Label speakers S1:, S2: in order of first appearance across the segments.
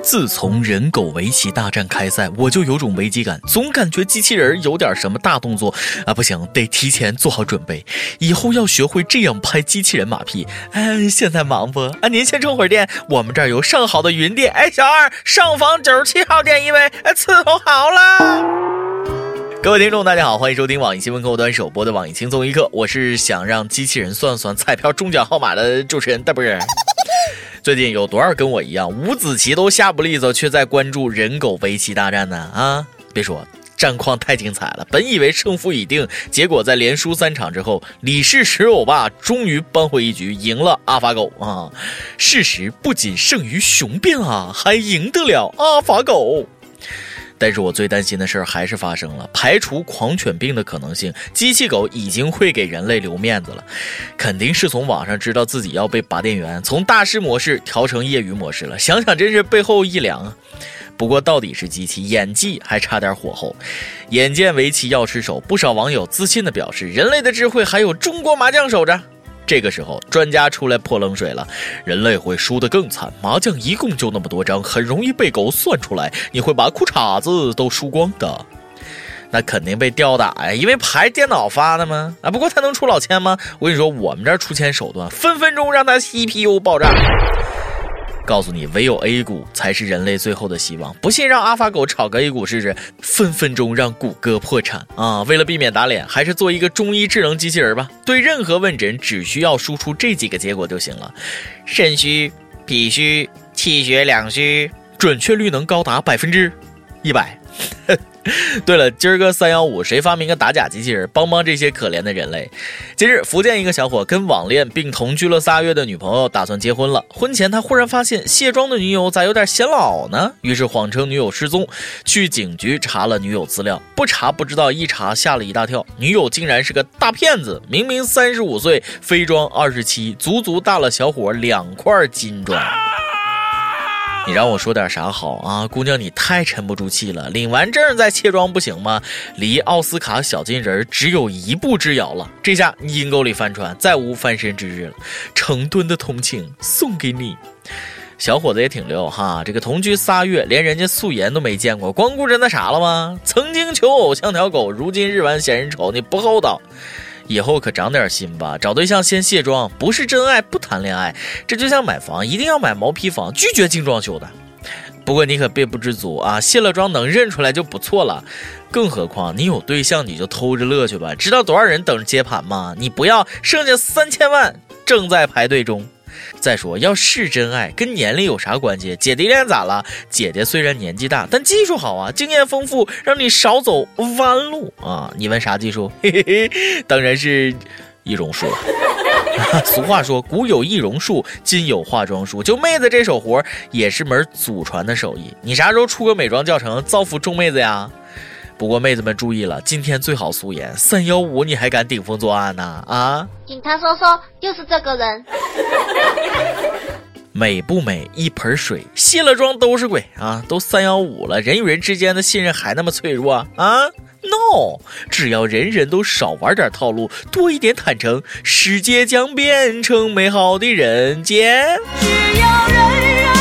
S1: 自从人狗围棋大战开赛，我就有种危机感，总感觉机器人有点什么大动作啊！不行，得提前做好准备，以后要学会这样拍机器人马屁。哎，现在忙不？啊，您先充会儿电，我们这儿有上好的云电。哎，小二，上房九十七号店一位，伺候好了。各位听众，大家好，欢迎收听网易新闻客户端首播的网易轻松一刻，我是想让机器人算算彩票中奖号码的主持人大波儿。最近有多少跟我一样五子棋都下不利索，却在关注人狗围棋大战呢？啊，别说，战况太精彩了。本以为胜负已定，结果在连输三场之后，李氏石欧巴终于扳回一局，赢了阿法狗啊！事实不仅胜于雄辩啊，还赢得了阿法狗。但是我最担心的事儿还是发生了，排除狂犬病的可能性，机器狗已经会给人类留面子了，肯定是从网上知道自己要被拔电源，从大师模式调成业余模式了。想想真是背后一凉啊！不过到底是机器，演技还差点火候。眼见围棋要吃手，不少网友自信地表示，人类的智慧还有中国麻将守着。这个时候，专家出来泼冷水了，人类会输得更惨。麻将一共就那么多张，很容易被狗算出来，你会把裤衩子都输光的。那肯定被吊打呀，因为牌电脑发的吗？啊，不过他能出老千吗？我跟你说，我们这儿出钱手段，分分钟让他 CPU 爆炸。告诉你，唯有 A 股才是人类最后的希望。不信让阿法狗炒个 A 股试试，分分钟让谷歌破产啊！为了避免打脸，还是做一个中医智能机器人吧。对任何问诊，只需要输出这几个结果就行了：肾虚、脾虚、气血两虚，准确率能高达百分之一百。对了，今儿个三幺五，谁发明个打假机器人，帮帮这些可怜的人类？近日，福建一个小伙跟网恋并同居了仨月的女朋友打算结婚了。婚前，他忽然发现卸妆的女友咋有点显老呢？于是谎称女友失踪，去警局查了女友资料。不查不知道，一查吓了一大跳，女友竟然是个大骗子！明明三十五岁，非装二十七，足足大了小伙两块金砖。你让我说点啥好啊，姑娘，你太沉不住气了。领完证再卸妆不行吗？离奥斯卡小金人只有一步之遥了。这下阴沟里翻船，再无翻身之日了。成吨的同情送给你，小伙子也挺溜哈。这个同居仨月，连人家素颜都没见过，光顾着那啥了吗？曾经求偶像条狗，如今日完嫌人丑，你不厚道。以后可长点心吧，找对象先卸妆，不是真爱不谈恋爱。这就像买房，一定要买毛坯房，拒绝精装修的。不过你可别不知足啊，卸了妆能认出来就不错了。更何况你有对象，你就偷着乐去吧。知道多少人等着接盘吗？你不要，剩下三千万正在排队中。再说，要是真爱，跟年龄有啥关系？姐弟恋咋了？姐姐虽然年纪大，但技术好啊，经验丰富，让你少走弯路啊！你问啥技术？嘿嘿嘿，当然是易容术。俗话说，古有易容术，今有化妆术。就妹子这手活，也是门祖传的手艺。你啥时候出个美妆教程，造福众妹子呀？不过妹子们注意了，今天最好素颜。三幺五你还敢顶风作案呢？啊！
S2: 警察叔叔就是这个人。
S1: 美不美？一盆水，卸了妆都是鬼啊！都三幺五了，人与人之间的信任还那么脆弱啊？No，只要人人都少玩点套路，多一点坦诚，世界将变成美好的人间。只要人人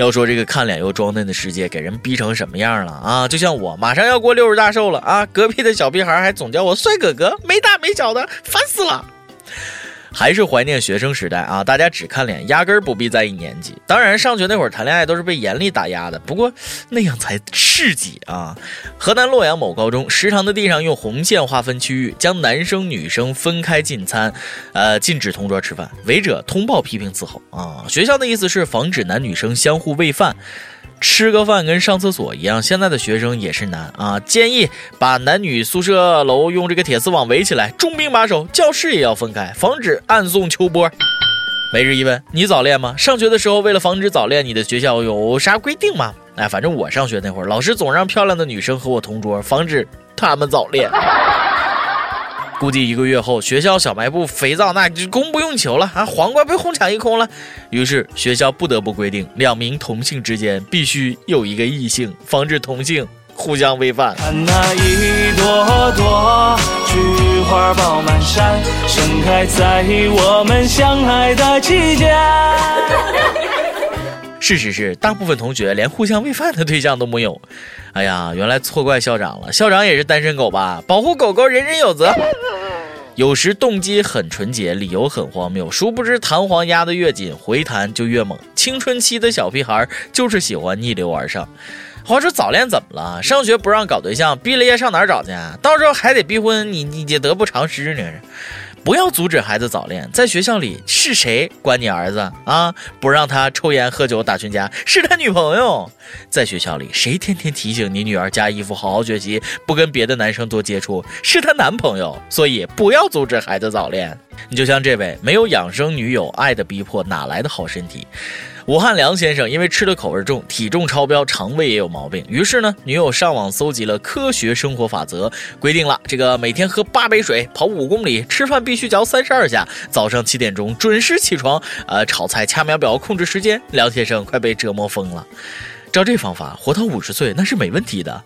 S1: 要说这个看脸又装嫩的世界，给人逼成什么样了啊？就像我马上要过六十大寿了啊，隔壁的小屁孩还总叫我帅哥哥，没大没小的，烦死了。还是怀念学生时代啊！大家只看脸，压根儿不必在意年纪。当然，上学那会儿谈恋爱都是被严厉打压的，不过那样才刺激啊！河南洛阳某高中食堂的地上用红线划分区域，将男生女生分开进餐，呃，禁止同桌吃饭。违者通报批评伺候啊！学校的意思是防止男女生相互喂饭。吃个饭跟上厕所一样，现在的学生也是难啊！建议把男女宿舍楼用这个铁丝网围起来，重兵把守，教室也要分开，防止暗送秋波。每日一问：你早恋吗？上学的时候为了防止早恋，你的学校有啥规定吗？哎，反正我上学那会儿，老师总让漂亮的女生和我同桌，防止他们早恋。估计一个月后，学校小卖部肥皂那就供不应求了啊！黄瓜被哄抢一空了，于是学校不得不规定，两名同性之间必须有一个异性，防止同性互相喂饭。看那一朵朵菊花爆满山
S3: 盛开在我们相爱的季节。
S1: 事实是，大部分同学连互相喂饭的对象都没有。哎呀，原来错怪校长了，校长也是单身狗吧？保护狗狗，人人有责。有时动机很纯洁，理由很荒谬，殊不知弹簧压得越紧，回弹就越猛。青春期的小屁孩就是喜欢逆流而上。话说早恋怎么了？上学不让搞对象，毕了业上哪儿找去？到时候还得逼婚，你你也得不偿失呢。不要阻止孩子早恋，在学校里是谁管你儿子啊？不让他抽烟喝酒打群架，是他女朋友。在学校里，谁天天提醒你女儿加衣服好好学习，不跟别的男生多接触，是他男朋友。所以不要阻止孩子早恋。你就像这位没有养生女友，爱的逼迫，哪来的好身体？武汉梁先生因为吃的口味重，体重超标，肠胃也有毛病。于是呢，女友上网搜集了科学生活法则，规定了这个每天喝八杯水，跑五公里，吃饭必须嚼三十二下，早上七点钟准时起床，呃，炒菜掐秒表控制时间。梁先生快被折磨疯了，照这方法活到五十岁那是没问题的。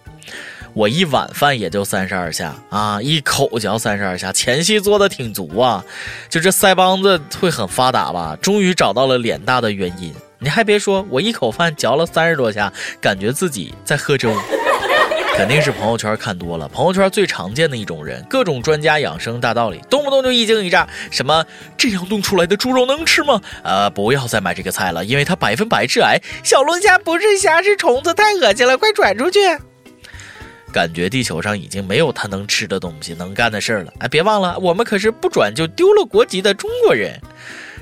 S1: 我一碗饭也就三十二下啊，一口嚼三十二下，前戏做的挺足啊，就这腮帮子会很发达吧？终于找到了脸大的原因。你还别说，我一口饭嚼了三十多下，感觉自己在喝粥。肯定是朋友圈看多了，朋友圈最常见的一种人，各种专家养生大道理，动不动就一惊一乍，什么这样冻出来的猪肉能吃吗？呃，不要再买这个菜了，因为它百分百致癌。小龙虾不是虾，是虫子，太恶心了，快转出去。感觉地球上已经没有他能吃的东西、能干的事儿了。哎，别忘了，我们可是不转就丢了国籍的中国人，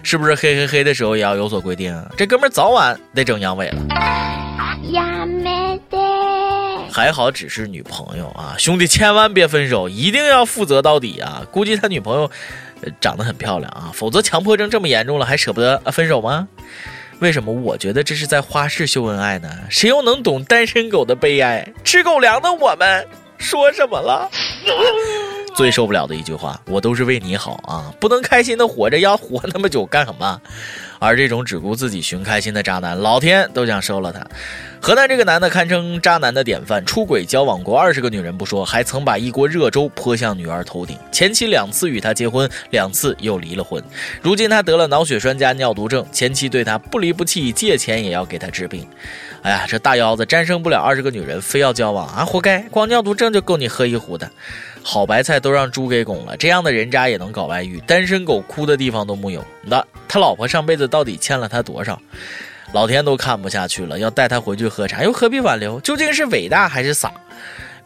S1: 是不是？嘿嘿嘿的时候也要有所规定啊。这哥们儿早晚得整阳痿了。呀没得，还好只是女朋友啊，兄弟千万别分手，一定要负责到底啊！估计他女朋友长得很漂亮啊，否则强迫症这么严重了，还舍不得分手吗？为什么我觉得这是在花式秀恩爱呢？谁又能懂单身狗的悲哀？吃狗粮的我们说什么了？最受不了的一句话，我都是为你好啊，不能开心的活着，要活那么久干什么？而这种只顾自己寻开心的渣男，老天都想收了他。河南这个男的堪称渣男的典范，出轨交往过二十个女人不说，还曾把一锅热粥泼向女儿头顶。前妻两次与他结婚，两次又离了婚。如今他得了脑血栓加尿毒症，前妻对他不离不弃，借钱也要给他治病。哎呀，这大腰子战胜不了二十个女人，非要交往啊，活该！光尿毒症就够你喝一壶的。好白菜都让猪给拱了，这样的人渣也能搞外遇，单身狗哭的地方都木有。那他老婆上辈子到底欠了他多少？老天都看不下去了，要带他回去喝茶，又何必挽留？究竟是伟大还是傻？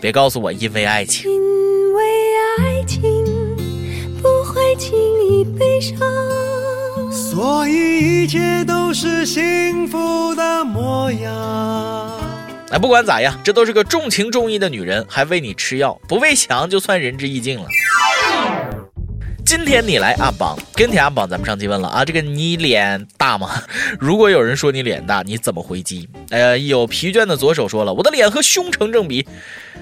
S1: 别告诉我因为爱情。因为爱情不会轻易悲伤，所以一切都是幸福的模样。哎，不管咋样，这都是个重情重义的女人，还为你吃药，不喂翔就算仁至义尽了。今天你来阿榜，跟帖阿榜，咱们上期问了啊，这个你脸大吗？如果有人说你脸大，你怎么回击？呃，有疲倦的左手说了，我的脸和胸成正比。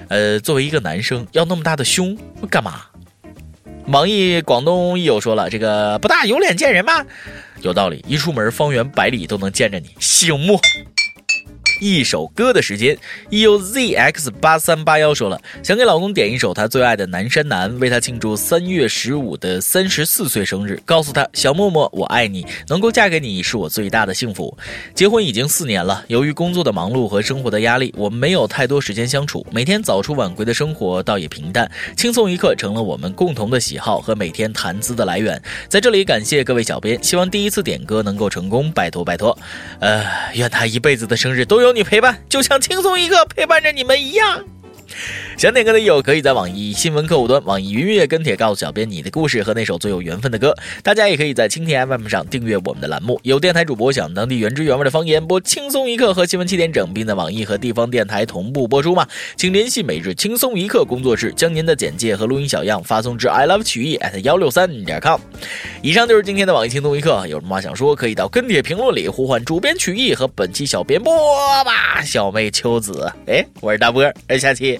S1: 呃，作为一个男生，要那么大的胸干嘛？网易广东益友说了，这个不大有脸见人吗？有道理，一出门方圆百里都能见着你，醒目。一首歌的时间，euzx 八三八幺说了，想给老公点一首他最爱的《南山南》，为他庆祝三月十五的三十四岁生日，告诉他小默默我爱你，能够嫁给你是我最大的幸福。结婚已经四年了，由于工作的忙碌和生活的压力，我们没有太多时间相处，每天早出晚归的生活倒也平淡，轻松一刻成了我们共同的喜好和每天谈资的来源。在这里感谢各位小编，希望第一次点歌能够成功，拜托拜托。呃，愿他一辈子的生日都有。有你陪伴，就像轻松一刻陪伴着你们一样。想点歌的友可以在网易新闻客户端、网易云音乐跟帖告诉小编你的故事和那首最有缘分的歌。大家也可以在蜻蜓 FM 上订阅我们的栏目。有电台主播想当地原汁原味的方言播轻松一刻和新闻七点整，并在网易和地方电台同步播出吗？请联系每日轻松一刻工作室，将您的简介和录音小样发送至 i love 曲艺 at 幺六三点 com。以上就是今天的网易轻松一刻，有什么话想说，可以到跟帖评论里呼唤主编曲艺和本期小编播吧。小妹秋子，哎，我是大波，下期。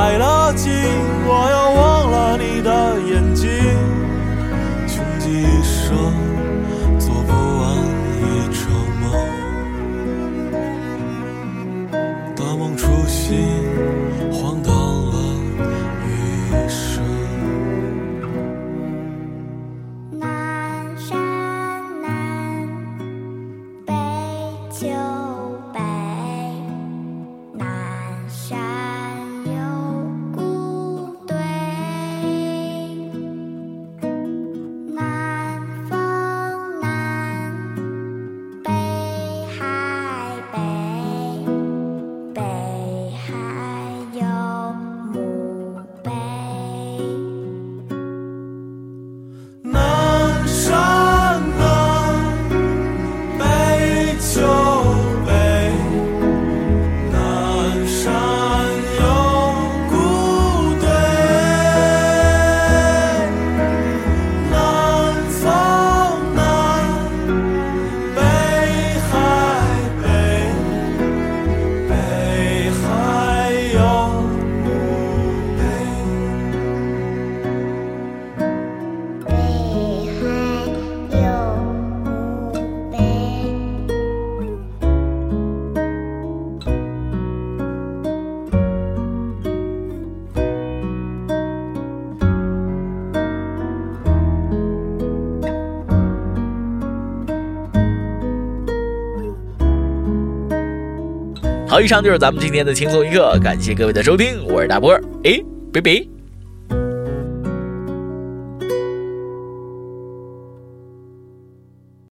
S1: 以上就是咱们今天的轻松一刻，感谢各位的收听，我是大波儿，哎，拜拜。